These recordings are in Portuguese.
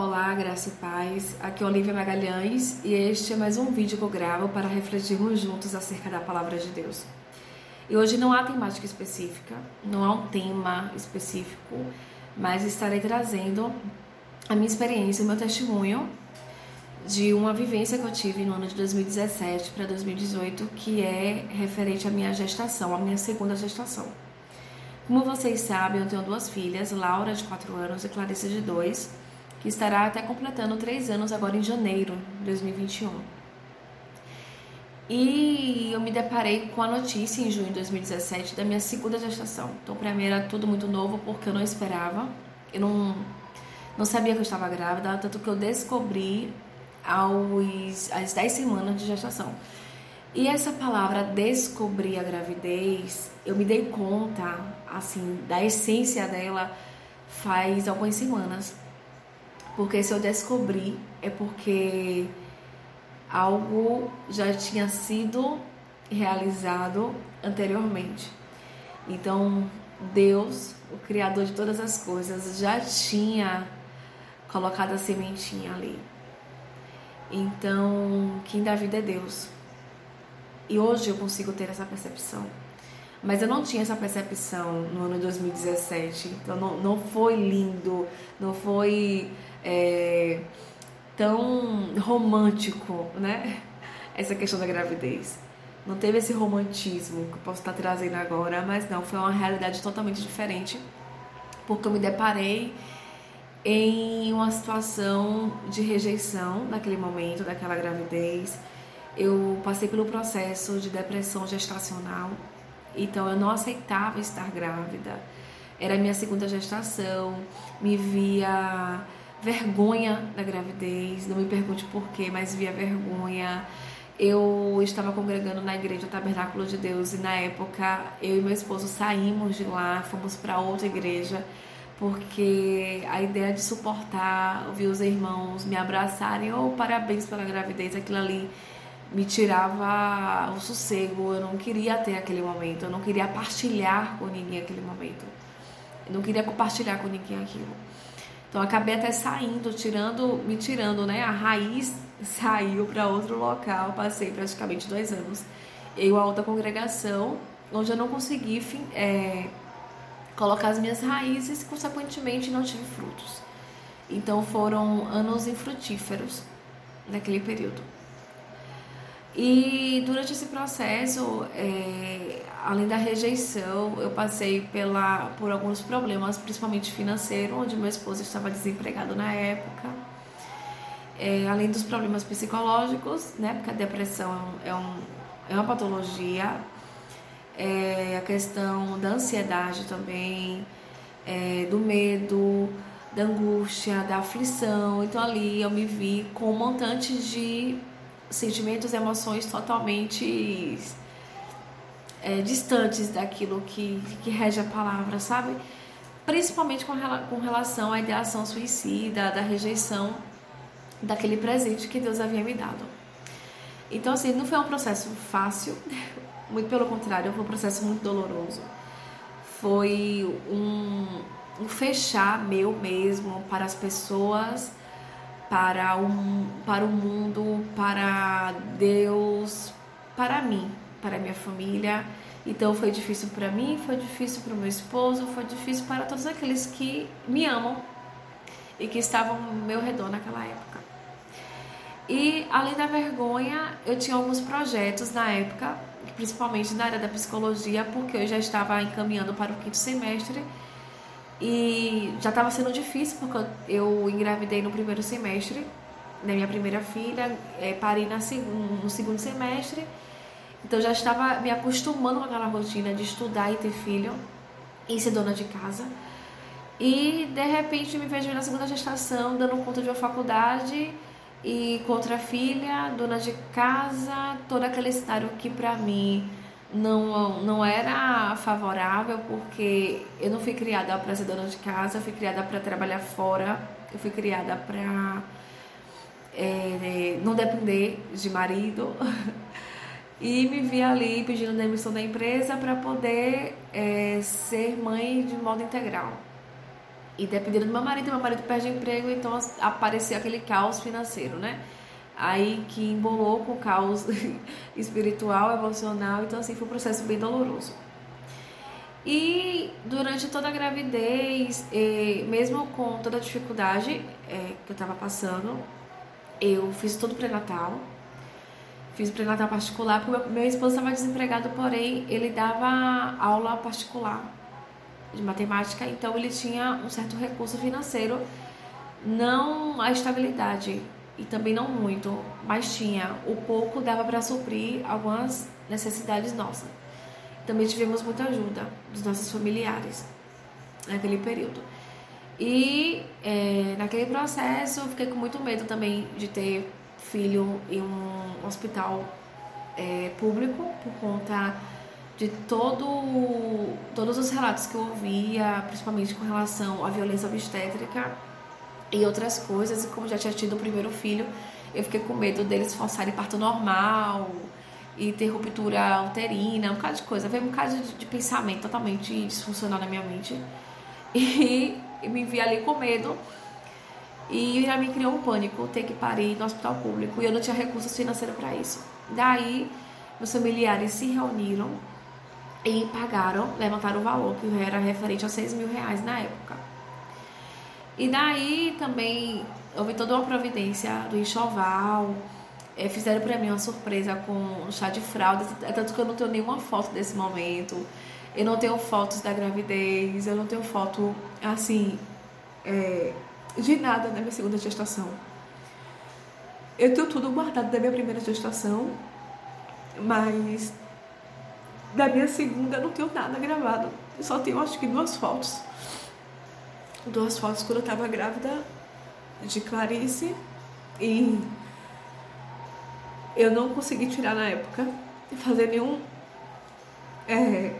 Olá, graça e paz. Aqui é Olivia Magalhães e este é mais um vídeo que eu gravo para refletirmos juntos acerca da palavra de Deus. E hoje não há temática específica, não há um tema específico, mas estarei trazendo a minha experiência, o meu testemunho de uma vivência que eu tive no ano de 2017 para 2018, que é referente à minha gestação, a minha segunda gestação. Como vocês sabem, eu tenho duas filhas, Laura de 4 anos e Clarissa de 2 estará até completando três anos agora em janeiro de 2021. E eu me deparei com a notícia em junho de 2017 da minha segunda gestação. Então, para mim era tudo muito novo porque eu não esperava. Eu não, não sabia que eu estava grávida, tanto que eu descobri aos, às 10 semanas de gestação. E essa palavra descobrir a gravidez, eu me dei conta, assim, da essência dela faz algumas semanas. Porque se eu descobrir, é porque algo já tinha sido realizado anteriormente. Então, Deus, o Criador de todas as coisas, já tinha colocado a sementinha ali. Então, quem dá vida é Deus. E hoje eu consigo ter essa percepção. Mas eu não tinha essa percepção no ano 2017. Então não, não foi lindo, não foi é, tão romântico, né? Essa questão da gravidez. Não teve esse romantismo que eu posso estar trazendo agora, mas não, foi uma realidade totalmente diferente. Porque eu me deparei em uma situação de rejeição naquele momento, daquela gravidez. Eu passei pelo processo de depressão gestacional então eu não aceitava estar grávida. Era minha segunda gestação, me via vergonha da gravidez, não me pergunte por quê, mas via vergonha. Eu estava congregando na igreja Tabernáculo de Deus e na época eu e meu esposo saímos de lá, fomos para outra igreja, porque a ideia de suportar, ouvir os irmãos me abraçarem, ou oh, parabéns pela gravidez, aquilo ali me tirava o sossego, eu não queria ter aquele momento, eu não queria partilhar com ninguém aquele momento. Eu não queria compartilhar com ninguém aquilo. Então acabei até saindo, tirando, me tirando, né? A raiz saiu para outro local, passei praticamente dois anos em uma outra congregação, onde eu não consegui é, colocar as minhas raízes e, consequentemente, não tive frutos. Então foram anos infrutíferos naquele período. E durante esse processo, é, além da rejeição, eu passei pela, por alguns problemas, principalmente financeiro, onde meu esposo estava desempregado na época. É, além dos problemas psicológicos, né, porque a depressão é, um, é uma patologia, é, a questão da ansiedade também, é, do medo, da angústia, da aflição. Então ali eu me vi com um montante de sentimentos emoções totalmente é, distantes daquilo que, que rege a palavra, sabe? Principalmente com, com relação à ideação suicida, da rejeição daquele presente que Deus havia me dado. Então, assim, não foi um processo fácil, muito pelo contrário, foi um processo muito doloroso. Foi um, um fechar meu mesmo para as pessoas para o, para o mundo, para Deus, para mim, para minha família. Então foi difícil para mim, foi difícil para o meu esposo, foi difícil para todos aqueles que me amam e que estavam ao meu redor naquela época. E além da vergonha, eu tinha alguns projetos na época, principalmente na área da psicologia, porque eu já estava encaminhando para o quinto semestre e já estava sendo difícil, porque eu engravidei no primeiro semestre da minha primeira filha, é, parei na segundo, no segundo semestre. Então já estava me acostumando com aquela rotina de estudar e ter filho e ser dona de casa. E de repente me vejo na segunda gestação, dando conta de uma faculdade e com outra filha, dona de casa, todo aquele cenário que para mim não, não era favorável porque eu não fui criada para ser dona de casa, eu fui criada para trabalhar fora, eu fui criada para é, não depender de marido e me vi ali pedindo demissão da empresa para poder é, ser mãe de modo integral. E dependendo do meu marido, meu marido perde emprego, então apareceu aquele caos financeiro, né? Aí que embolou com o caos espiritual, emocional, então assim foi um processo bem doloroso. E durante toda a gravidez, mesmo com toda a dificuldade é, que eu estava passando, eu fiz todo o pré-natal. Fiz pré-natal particular, porque meu esposo estava desempregado, porém ele dava aula particular de matemática, então ele tinha um certo recurso financeiro, não a estabilidade e também não muito, mas tinha o pouco dava para suprir algumas necessidades nossas. Também tivemos muita ajuda dos nossos familiares naquele período. E é, naquele processo fiquei com muito medo também de ter filho em um hospital é, público por conta de todo, todos os relatos que eu ouvia, principalmente com relação à violência obstétrica e outras coisas. E como já tinha tido o primeiro filho, eu fiquei com medo deles forçarem parto normal e ter ruptura uterina, um bocado de coisa. Veio um bocado de, de pensamento totalmente disfuncional na minha mente. E e me vi ali com medo. E já me criou um pânico ter que parir no hospital público. E eu não tinha recursos financeiros para isso. Daí, meus familiares se reuniram e pagaram, levantaram o valor, que era referente a 6 mil reais na época. E daí também houve toda uma providência do enxoval. É, fizeram para mim uma surpresa com chá de fralda, tanto que eu não tenho nenhuma foto desse momento. Eu não tenho fotos da gravidez, eu não tenho foto, assim, é, de nada da minha segunda gestação. Eu tenho tudo guardado da minha primeira gestação, mas da minha segunda não tenho nada gravado. Eu só tenho, acho que, duas fotos. Duas fotos quando eu tava grávida de Clarice e eu não consegui tirar na época, fazer nenhum é,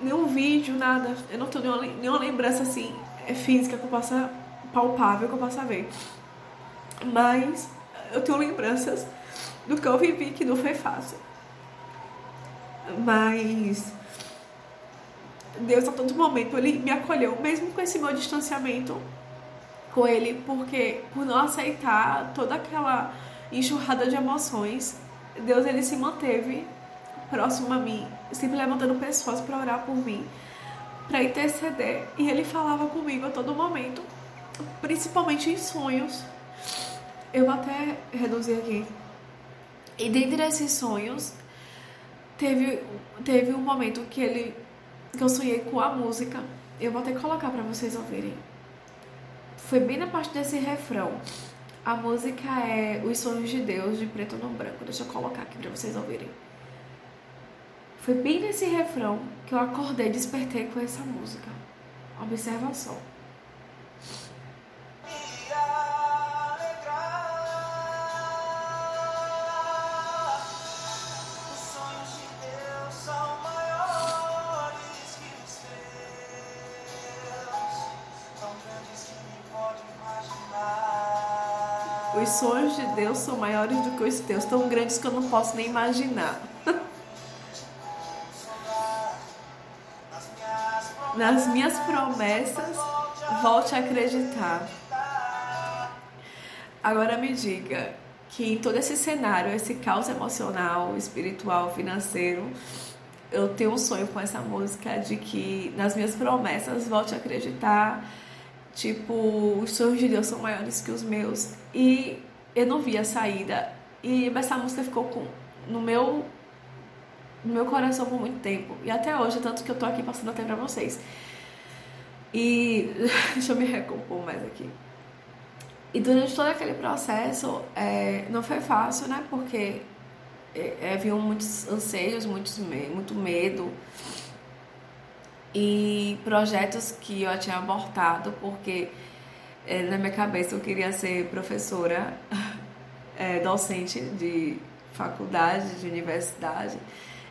nenhum vídeo, nada. Eu não tenho nenhuma, nenhuma lembrança assim é física que eu possa palpável que eu possa ver. Mas eu tenho lembranças do que eu vivi que não foi fácil. Mas Deus a todo momento ele me acolheu, mesmo com esse meu distanciamento com ele, porque por não aceitar toda aquela enxurrada de emoções, Deus ele se manteve próximo a mim, sempre levantando pessoas para orar por mim, para interceder. E ele falava comigo a todo momento, principalmente em sonhos. Eu vou até reduzir aqui. E dentre esses sonhos, teve, teve um momento que ele que eu sonhei com a música. Eu vou até colocar para vocês ouvirem. Foi bem na parte desse refrão. A música é Os Sonhos de Deus, de preto no branco. Deixa eu colocar aqui para vocês ouvirem. Foi bem nesse refrão que eu acordei e despertei com essa música. Observa só. Os sonhos de Deus são maiores do que os teus, tão grandes que eu não posso nem imaginar. nas minhas promessas, volte a acreditar. Agora me diga que em todo esse cenário, esse caos emocional, espiritual, financeiro, eu tenho um sonho com essa música de que nas minhas promessas volte a acreditar. Tipo, os sonhos de Deus são maiores que os meus. E eu não vi a saída. E essa música ficou com, no meu no meu coração por muito tempo. E até hoje, tanto que eu tô aqui passando até pra vocês. E deixa eu me recompor mais aqui. E durante todo aquele processo, é, não foi fácil, né? Porque é, haviam muitos anseios, muitos, muito medo. E projetos que eu tinha abortado, porque é, na minha cabeça eu queria ser professora, é, docente de faculdade, de universidade.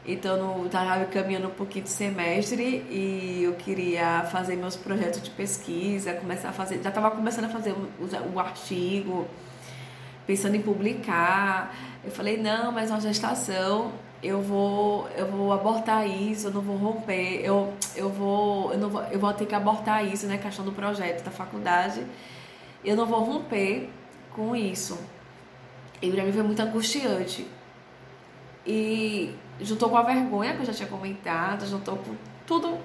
Então, estava caminhando um pouquinho de semestre e eu queria fazer meus projetos de pesquisa, começar a fazer, já estava começando a fazer o, o artigo, pensando em publicar. Eu falei, não, mas uma gestação eu vou eu vou abortar isso, eu não vou romper, eu, eu vou eu não vou, eu vou ter que abortar isso, né, questão do projeto da faculdade. Eu não vou romper com isso. E pra mim foi muito angustiante. E juntou com a vergonha que eu já tinha comentado, juntou com tudo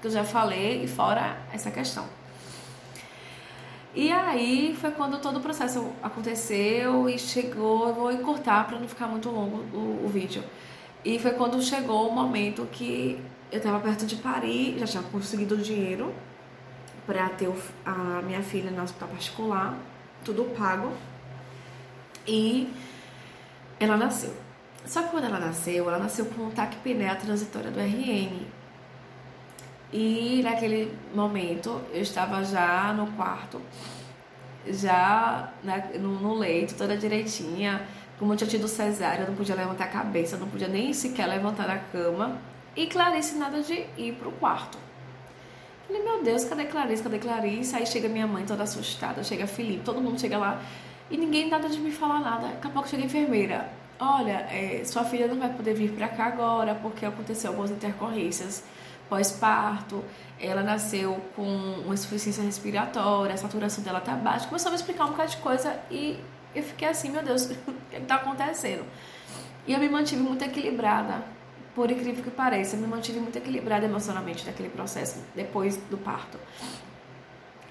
que eu já falei e fora essa questão. E aí foi quando todo o processo aconteceu e chegou, eu vou encurtar para não ficar muito longo o, o, vídeo. E foi quando chegou o momento que eu estava perto de parir, já tinha conseguido o dinheiro para ter a minha filha no hospital particular, tudo pago. E ela nasceu. Só que quando ela nasceu, ela nasceu com taquipneia transitória do RN. E naquele momento eu estava já no quarto, já né, no, no, leito, toda direitinha. Como eu tinha tido cesárea, eu não podia levantar a cabeça, não podia nem sequer levantar da cama. E Clarice nada de ir pro quarto. Falei, meu Deus, cadê Clarice? Cadê Clarice? Aí chega minha mãe toda assustada, chega Felipe, todo mundo chega lá e ninguém nada de me falar nada. Daqui a pouco chega a enfermeira. Olha, é, sua filha não vai poder vir para cá agora porque aconteceu algumas intercorrências pós-parto, ela nasceu com uma insuficiência respiratória, a saturação dela tá baixa. Começou a me explicar um bocado de coisa e eu fiquei assim, meu Deus, o que está acontecendo? E eu me mantive muito equilibrada, por incrível que pareça, eu me mantive muito equilibrada emocionalmente naquele processo, depois do parto.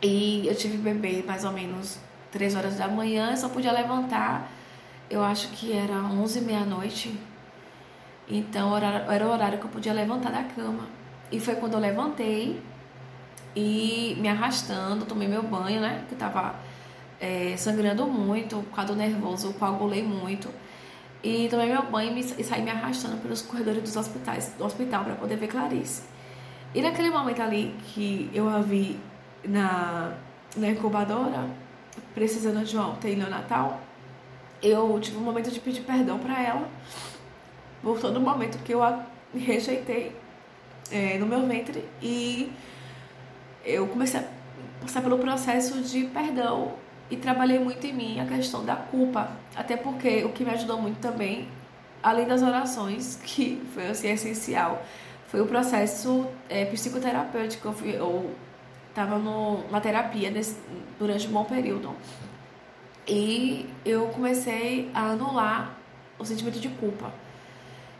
E eu tive bebê mais ou menos 3 horas da manhã, só podia levantar, eu acho que era 11 meia-noite. Então era o horário que eu podia levantar da cama. E foi quando eu levantei e me arrastando, tomei meu banho, né? Que tava é, sangrando muito, por causa do nervoso, coagulei muito. E tomei meu banho e, saí me arrastando pelos corredores dos hospitais, do hospital para poder ver Clarice. E naquele momento ali que eu a vi na, na incubadora, precisando de uma UTI neonatal, eu tive um momento de pedir perdão para ela por todo o momento que eu a rejeitei é, no meu ventre e eu comecei a passar pelo processo de perdão e trabalhei muito em mim a questão da culpa, até porque o que me ajudou muito também, além das orações, que foi assim, essencial, foi o processo é, psicoterapêutico. Eu, fui, eu tava no, na terapia desse, durante um bom período e eu comecei a anular o sentimento de culpa.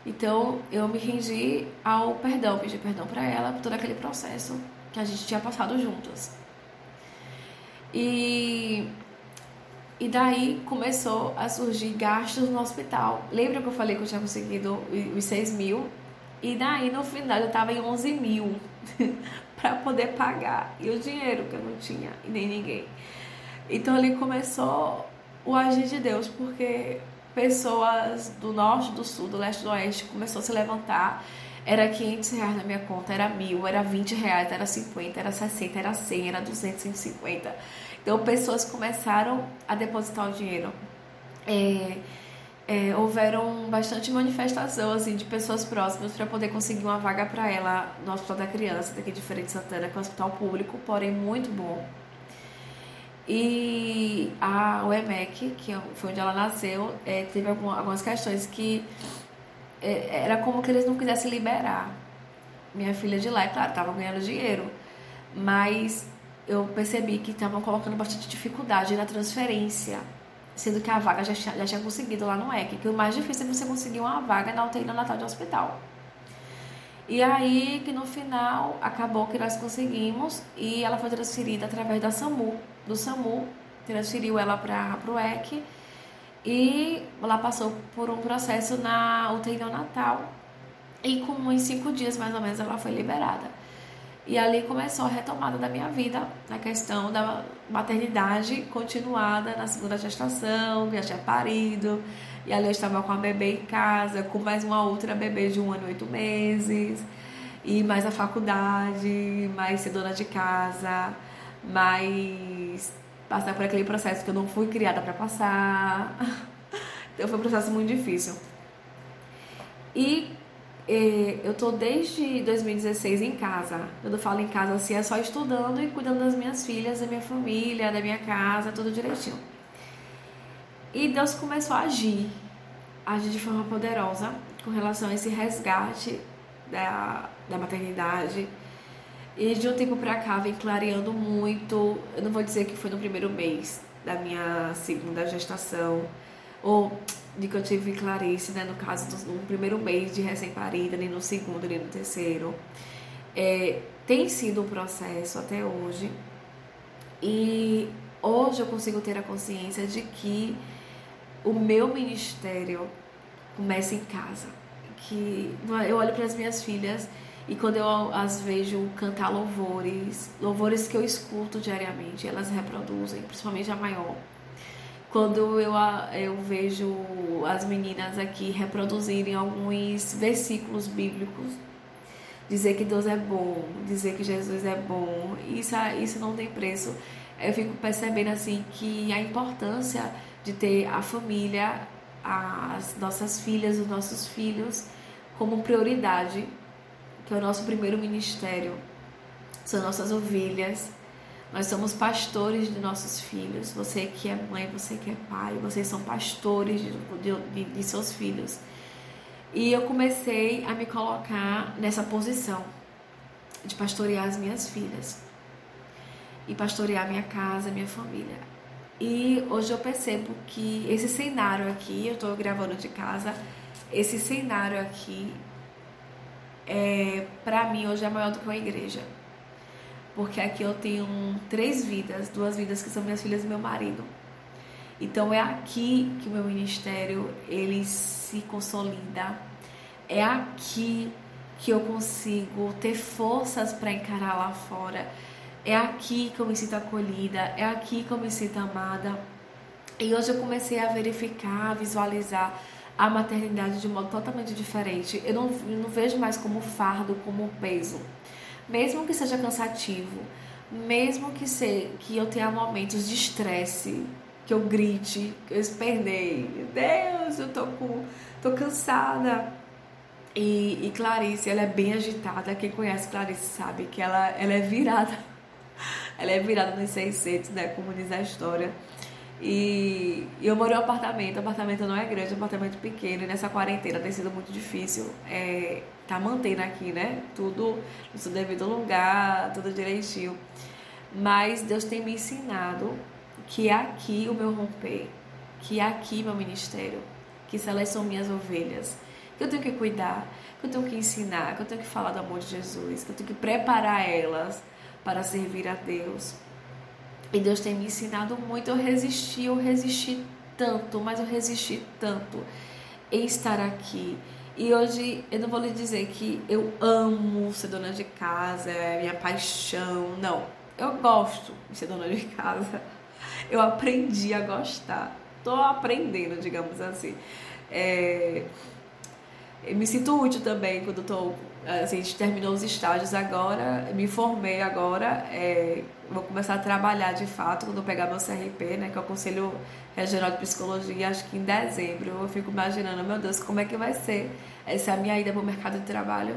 Então eu me rendi ao perdão, pedi perdão para ela por todo aquele processo que a gente tinha passado juntas. E, e daí começou a surgir gastos no hospital. Lembra que eu falei que eu tinha conseguido os 6 mil? E daí no final eu tava em 11 mil para poder pagar. E o dinheiro que eu não tinha e nem ninguém. Então ali começou o agir de Deus, porque pessoas do norte, do sul, do leste, do oeste começou a se levantar. Era 500 reais na minha conta, era mil, era 20 reais, era 50, era 60, era 100, era 200, 150. Então, pessoas começaram a depositar o dinheiro. É, é, houveram bastante manifestação assim, de pessoas próximas para poder conseguir uma vaga para ela no Hospital da Criança, daqui de Feira de Santana, que é um hospital público, porém muito bom. E a UEMEC, que foi onde ela nasceu, é, teve algumas questões que é, era como que eles não quisessem liberar minha filha de lá. É claro, estava ganhando dinheiro, mas eu percebi que estavam colocando bastante dificuldade na transferência, sendo que a vaga já, já tinha conseguido lá no EC, que o mais difícil é você conseguir uma vaga na UTI Natal de hospital. E aí que no final acabou que nós conseguimos e ela foi transferida através da SAMU do SAMU, transferiu ela para o EC e ela passou por um processo na UTI neonatal e com em cinco dias mais ou menos ela foi liberada. E ali começou a retomada da minha vida, na questão da maternidade continuada na segunda gestação, já tinha parido, e ali eu estava com a bebê em casa, com mais uma outra bebê de um ano e oito meses, e mais a faculdade, mais ser dona de casa, mas passar por aquele processo que eu não fui criada para passar. Então foi um processo muito difícil. E eh, eu tô desde 2016 em casa. Quando eu falo em casa assim, é só estudando e cuidando das minhas filhas, da minha família, da minha casa, tudo direitinho. E Deus começou a agir, agir de forma poderosa com relação a esse resgate da, da maternidade. E de um tempo pra cá vem clareando muito. Eu não vou dizer que foi no primeiro mês da minha segunda gestação, ou de que eu tive Clarice, né, no caso do no primeiro mês de recém-parida, nem no segundo, nem no terceiro. É, tem sido um processo até hoje. E hoje eu consigo ter a consciência de que o meu ministério começa em casa. Que eu olho para as minhas filhas e quando eu as vejo cantar louvores, louvores que eu escuto diariamente, elas reproduzem, principalmente a maior. Quando eu, eu vejo as meninas aqui reproduzirem alguns versículos bíblicos, dizer que Deus é bom, dizer que Jesus é bom, isso, isso não tem preço. Eu fico percebendo assim que a importância de ter a família, as nossas filhas, os nossos filhos como prioridade, que é o nosso primeiro ministério, são nossas ovelhas. Nós somos pastores de nossos filhos. Você que é mãe, você que é pai, vocês são pastores de, de, de seus filhos. E eu comecei a me colocar nessa posição de pastorear as minhas filhas e pastorear minha casa, minha família. E hoje eu percebo que esse cenário aqui, eu estou gravando de casa, esse cenário aqui, é, para mim hoje é maior do que uma igreja. Porque aqui eu tenho três vidas, duas vidas que são minhas filhas e meu marido. Então é aqui que o meu ministério ele se consolida. É aqui que eu consigo ter forças para encarar lá fora é aqui que eu me sinto acolhida, é aqui que eu me sinto amada. E hoje eu comecei a verificar, a visualizar a maternidade de modo totalmente diferente. Eu não, eu não vejo mais como fardo, como peso. Mesmo que seja cansativo, mesmo que, se, que eu tenha momentos de estresse, que eu grite, que eu espernei, meu Deus, eu tô, com, tô cansada. E, e Clarice, ela é bem agitada. Quem conhece Clarice sabe que ela, ela é virada ela é virada nos 600, né? Como diz a história. E eu moro em um apartamento, o apartamento não é grande, é um apartamento pequeno, e nessa quarentena tem sido muito difícil é, tá mantendo aqui, né? Tudo no seu devido lugar, tudo direitinho. Mas Deus tem me ensinado que é aqui o meu romper, que é aqui meu ministério, que elas são minhas ovelhas, que eu tenho que cuidar, que eu tenho que ensinar, que eu tenho que falar do amor de Jesus, que eu tenho que preparar elas para servir a Deus. E Deus tem me ensinado muito. Eu resisti, eu resisti tanto, mas eu resisti tanto em estar aqui. E hoje eu não vou lhe dizer que eu amo ser dona de casa, é minha paixão. Não, eu gosto de ser dona de casa. Eu aprendi a gostar. Tô aprendendo, digamos assim. É, eu me sinto útil também quando estou assim, a gente terminou os estágios agora, me formei agora, é, vou começar a trabalhar de fato quando eu pegar meu CRP, né, que é o Conselho Regional de Psicologia, acho que em dezembro. Eu fico imaginando, meu Deus, como é que vai ser essa minha ida para o mercado de trabalho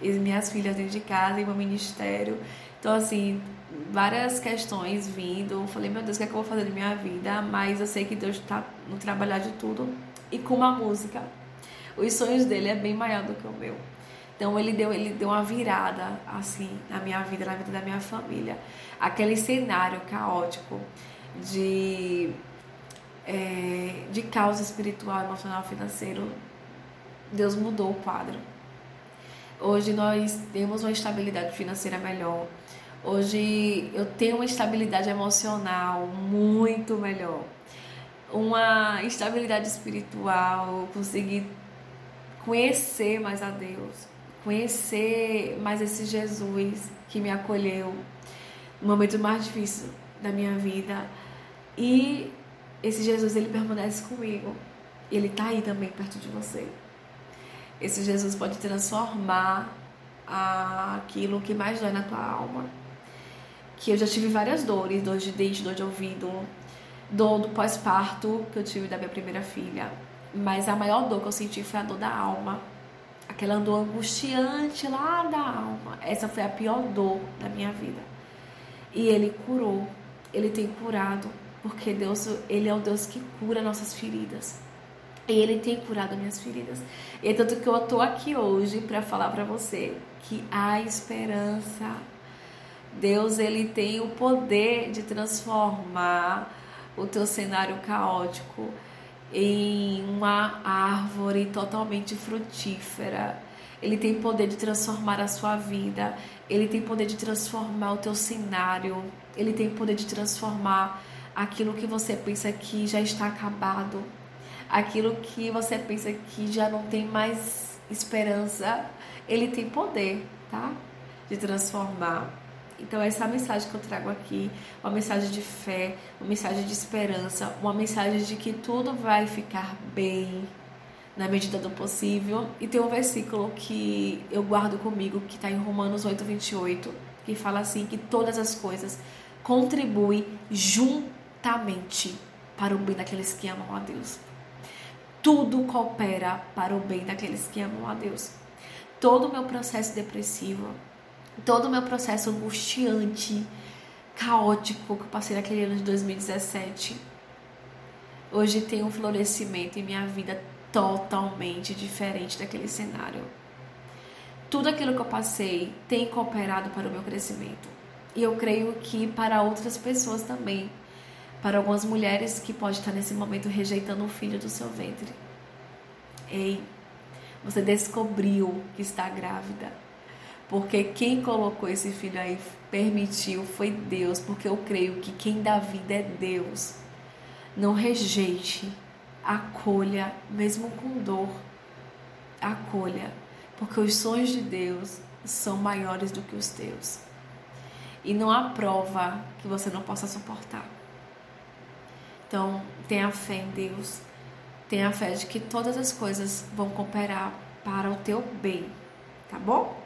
e minhas filhas dentro de casa e meu ministério. Então, assim, várias questões vindo. Eu falei, meu Deus, o que é que eu vou fazer da minha vida? Mas eu sei que Deus está no trabalhar de tudo e com uma música. Os sonhos dele é bem maior do que o meu. Então ele deu, ele deu uma virada assim na minha vida, na vida da minha família. Aquele cenário caótico de, é, de causa espiritual, emocional, financeiro, Deus mudou o quadro. Hoje nós temos uma estabilidade financeira melhor. Hoje eu tenho uma estabilidade emocional muito melhor. Uma estabilidade espiritual, conseguir conhecer mais a Deus conhecer mais esse Jesus que me acolheu no momento mais difícil da minha vida. E esse Jesus, ele permanece comigo. Ele está aí também perto de você. Esse Jesus pode transformar aquilo que mais dói na tua alma. Que eu já tive várias dores, dor de dente, dor de ouvido, dor do pós-parto que eu tive da minha primeira filha. Mas a maior dor que eu senti foi a dor da alma aquela dor angustiante lá da alma. Essa foi a pior dor da minha vida. E ele curou, ele tem curado, porque Deus, ele é o Deus que cura nossas feridas. E ele tem curado minhas feridas. E é tanto que eu tô aqui hoje para falar para você que há esperança. Deus ele tem o poder de transformar o teu cenário caótico em uma árvore totalmente frutífera. Ele tem poder de transformar a sua vida. Ele tem poder de transformar o teu cenário. Ele tem poder de transformar aquilo que você pensa que já está acabado. Aquilo que você pensa que já não tem mais esperança. Ele tem poder, tá? De transformar. Então, essa é a mensagem que eu trago aqui, uma mensagem de fé, uma mensagem de esperança, uma mensagem de que tudo vai ficar bem na medida do possível. E tem um versículo que eu guardo comigo, que está em Romanos 8, 28, que fala assim: que todas as coisas contribuem juntamente para o bem daqueles que amam a Deus. Tudo coopera para o bem daqueles que amam a Deus. Todo o meu processo depressivo, todo o meu processo angustiante, caótico que eu passei naquele ano de 2017, hoje tem um florescimento em minha vida totalmente diferente daquele cenário. Tudo aquilo que eu passei tem cooperado para o meu crescimento. E eu creio que para outras pessoas também. Para algumas mulheres que podem estar nesse momento rejeitando o filho do seu ventre. Ei, você descobriu que está grávida porque quem colocou esse filho aí, permitiu, foi Deus. Porque eu creio que quem dá vida é Deus. Não rejeite, acolha, mesmo com dor. Acolha, porque os sonhos de Deus são maiores do que os teus. E não há prova que você não possa suportar. Então, tenha fé em Deus. Tenha fé de que todas as coisas vão cooperar para o teu bem. Tá bom?